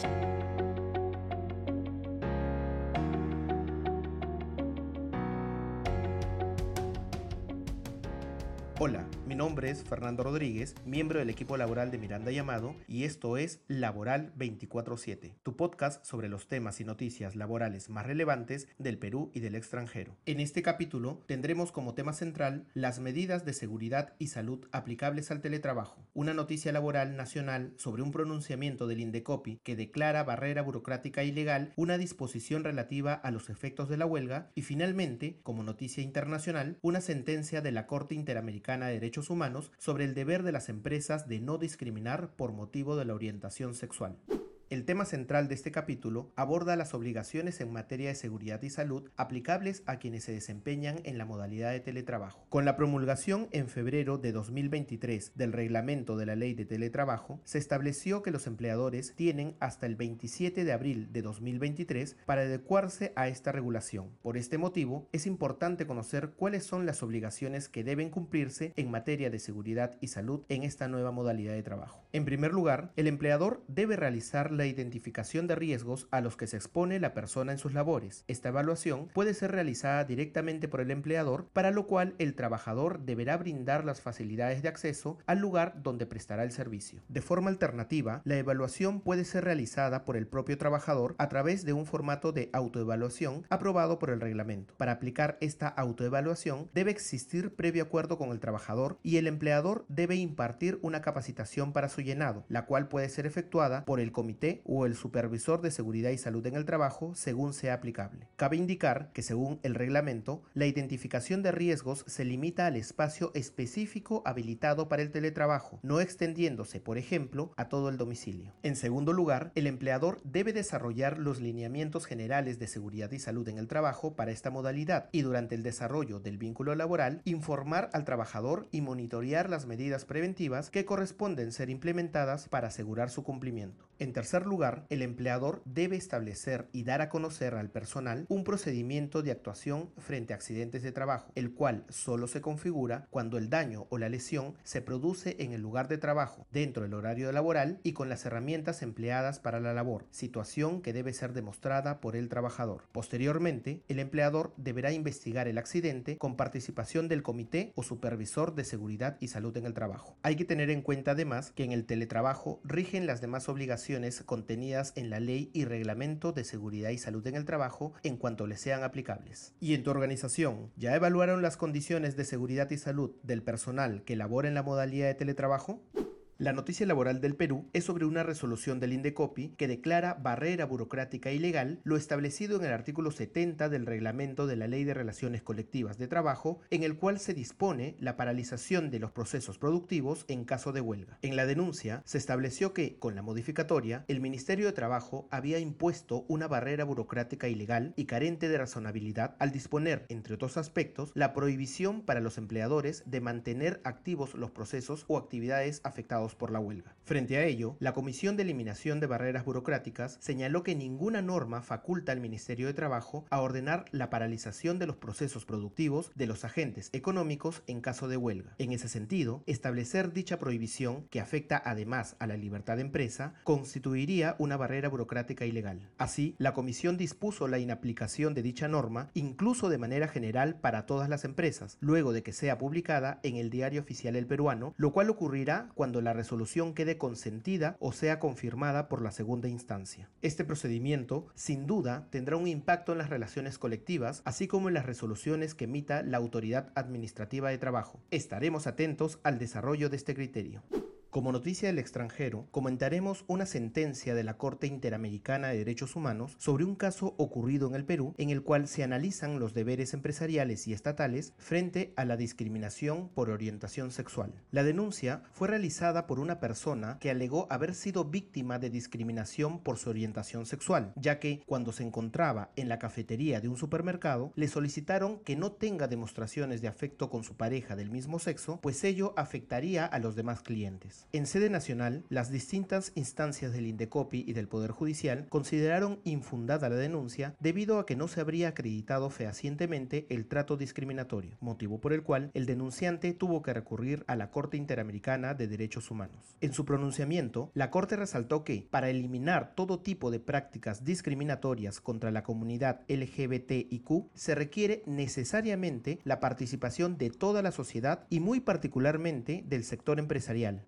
Thank you Hola, mi nombre es Fernando Rodríguez, miembro del equipo laboral de Miranda Llamado, y esto es Laboral 24-7, tu podcast sobre los temas y noticias laborales más relevantes del Perú y del extranjero. En este capítulo tendremos como tema central las medidas de seguridad y salud aplicables al teletrabajo, una noticia laboral nacional sobre un pronunciamiento del Indecopi que declara barrera burocrática ilegal una disposición relativa a los efectos de la huelga y finalmente, como noticia internacional, una sentencia de la Corte Interamericana de Derechos Humanos sobre el deber de las empresas de no discriminar por motivo de la orientación sexual. El tema central de este capítulo aborda las obligaciones en materia de seguridad y salud aplicables a quienes se desempeñan en la modalidad de teletrabajo. Con la promulgación en febrero de 2023 del reglamento de la ley de teletrabajo, se estableció que los empleadores tienen hasta el 27 de abril de 2023 para adecuarse a esta regulación. Por este motivo, es importante conocer cuáles son las obligaciones que deben cumplirse en materia de seguridad y salud en esta nueva modalidad de trabajo. En primer lugar, el empleador debe realizar la identificación de riesgos a los que se expone la persona en sus labores. Esta evaluación puede ser realizada directamente por el empleador, para lo cual el trabajador deberá brindar las facilidades de acceso al lugar donde prestará el servicio. De forma alternativa, la evaluación puede ser realizada por el propio trabajador a través de un formato de autoevaluación aprobado por el reglamento. Para aplicar esta autoevaluación debe existir previo acuerdo con el trabajador y el empleador debe impartir una capacitación para su llenado, la cual puede ser efectuada por el comité o el supervisor de seguridad y salud en el trabajo según sea aplicable. Cabe indicar que según el reglamento, la identificación de riesgos se limita al espacio específico habilitado para el teletrabajo, no extendiéndose, por ejemplo, a todo el domicilio. En segundo lugar, el empleador debe desarrollar los lineamientos generales de seguridad y salud en el trabajo para esta modalidad y durante el desarrollo del vínculo laboral informar al trabajador y monitorear las medidas preventivas que corresponden ser implementadas para asegurar su cumplimiento. En tercer lugar, el empleador debe establecer y dar a conocer al personal un procedimiento de actuación frente a accidentes de trabajo, el cual solo se configura cuando el daño o la lesión se produce en el lugar de trabajo, dentro del horario laboral y con las herramientas empleadas para la labor, situación que debe ser demostrada por el trabajador. Posteriormente, el empleador deberá investigar el accidente con participación del comité o supervisor de seguridad y salud en el trabajo. Hay que tener en cuenta además que en el teletrabajo rigen las demás obligaciones contenidas en la ley y reglamento de seguridad y salud en el trabajo en cuanto les sean aplicables. ¿Y en tu organización ya evaluaron las condiciones de seguridad y salud del personal que labora en la modalidad de teletrabajo? La noticia laboral del Perú es sobre una resolución del Indecopi que declara barrera burocrática ilegal lo establecido en el artículo 70 del reglamento de la Ley de Relaciones Colectivas de Trabajo, en el cual se dispone la paralización de los procesos productivos en caso de huelga. En la denuncia se estableció que, con la modificatoria, el Ministerio de Trabajo había impuesto una barrera burocrática ilegal y carente de razonabilidad al disponer, entre otros aspectos, la prohibición para los empleadores de mantener activos los procesos o actividades afectados por la huelga. Frente a ello, la Comisión de Eliminación de Barreras Burocráticas señaló que ninguna norma faculta al Ministerio de Trabajo a ordenar la paralización de los procesos productivos de los agentes económicos en caso de huelga. En ese sentido, establecer dicha prohibición, que afecta además a la libertad de empresa, constituiría una barrera burocrática ilegal. Así, la Comisión dispuso la inaplicación de dicha norma, incluso de manera general para todas las empresas, luego de que sea publicada en el Diario Oficial El Peruano, lo cual ocurrirá cuando la resolución quede consentida o sea confirmada por la segunda instancia. Este procedimiento, sin duda, tendrá un impacto en las relaciones colectivas, así como en las resoluciones que emita la Autoridad Administrativa de Trabajo. Estaremos atentos al desarrollo de este criterio. Como noticia del extranjero, comentaremos una sentencia de la Corte Interamericana de Derechos Humanos sobre un caso ocurrido en el Perú en el cual se analizan los deberes empresariales y estatales frente a la discriminación por orientación sexual. La denuncia fue realizada por una persona que alegó haber sido víctima de discriminación por su orientación sexual, ya que cuando se encontraba en la cafetería de un supermercado le solicitaron que no tenga demostraciones de afecto con su pareja del mismo sexo, pues ello afectaría a los demás clientes. En sede nacional, las distintas instancias del Indecopi y del Poder Judicial consideraron infundada la denuncia debido a que no se habría acreditado fehacientemente el trato discriminatorio, motivo por el cual el denunciante tuvo que recurrir a la Corte Interamericana de Derechos Humanos. En su pronunciamiento, la Corte resaltó que, para eliminar todo tipo de prácticas discriminatorias contra la comunidad LGBTIQ, se requiere necesariamente la participación de toda la sociedad y muy particularmente del sector empresarial.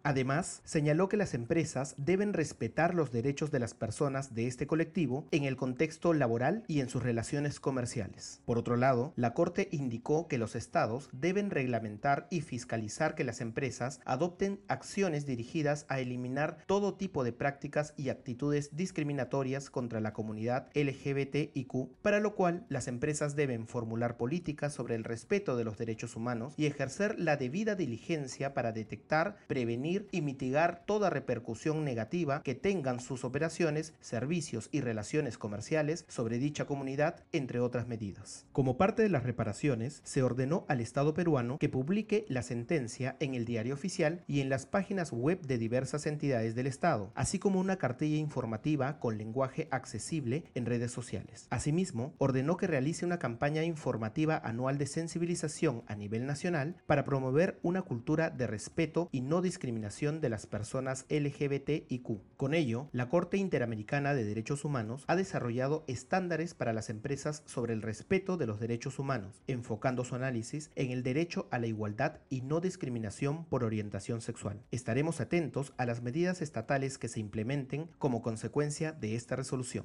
Señaló que las empresas deben respetar los derechos de las personas de este colectivo en el contexto laboral y en sus relaciones comerciales. Por otro lado, la Corte indicó que los estados deben reglamentar y fiscalizar que las empresas adopten acciones dirigidas a eliminar todo tipo de prácticas y actitudes discriminatorias contra la comunidad LGBTIQ, para lo cual las empresas deben formular políticas sobre el respeto de los derechos humanos y ejercer la debida diligencia para detectar, prevenir y mitigar toda repercusión negativa que tengan sus operaciones, servicios y relaciones comerciales sobre dicha comunidad, entre otras medidas. Como parte de las reparaciones, se ordenó al Estado peruano que publique la sentencia en el diario oficial y en las páginas web de diversas entidades del Estado, así como una cartilla informativa con lenguaje accesible en redes sociales. Asimismo, ordenó que realice una campaña informativa anual de sensibilización a nivel nacional para promover una cultura de respeto y no discriminación de las personas LGBTIQ. Con ello, la Corte Interamericana de Derechos Humanos ha desarrollado estándares para las empresas sobre el respeto de los derechos humanos, enfocando su análisis en el derecho a la igualdad y no discriminación por orientación sexual. Estaremos atentos a las medidas estatales que se implementen como consecuencia de esta resolución.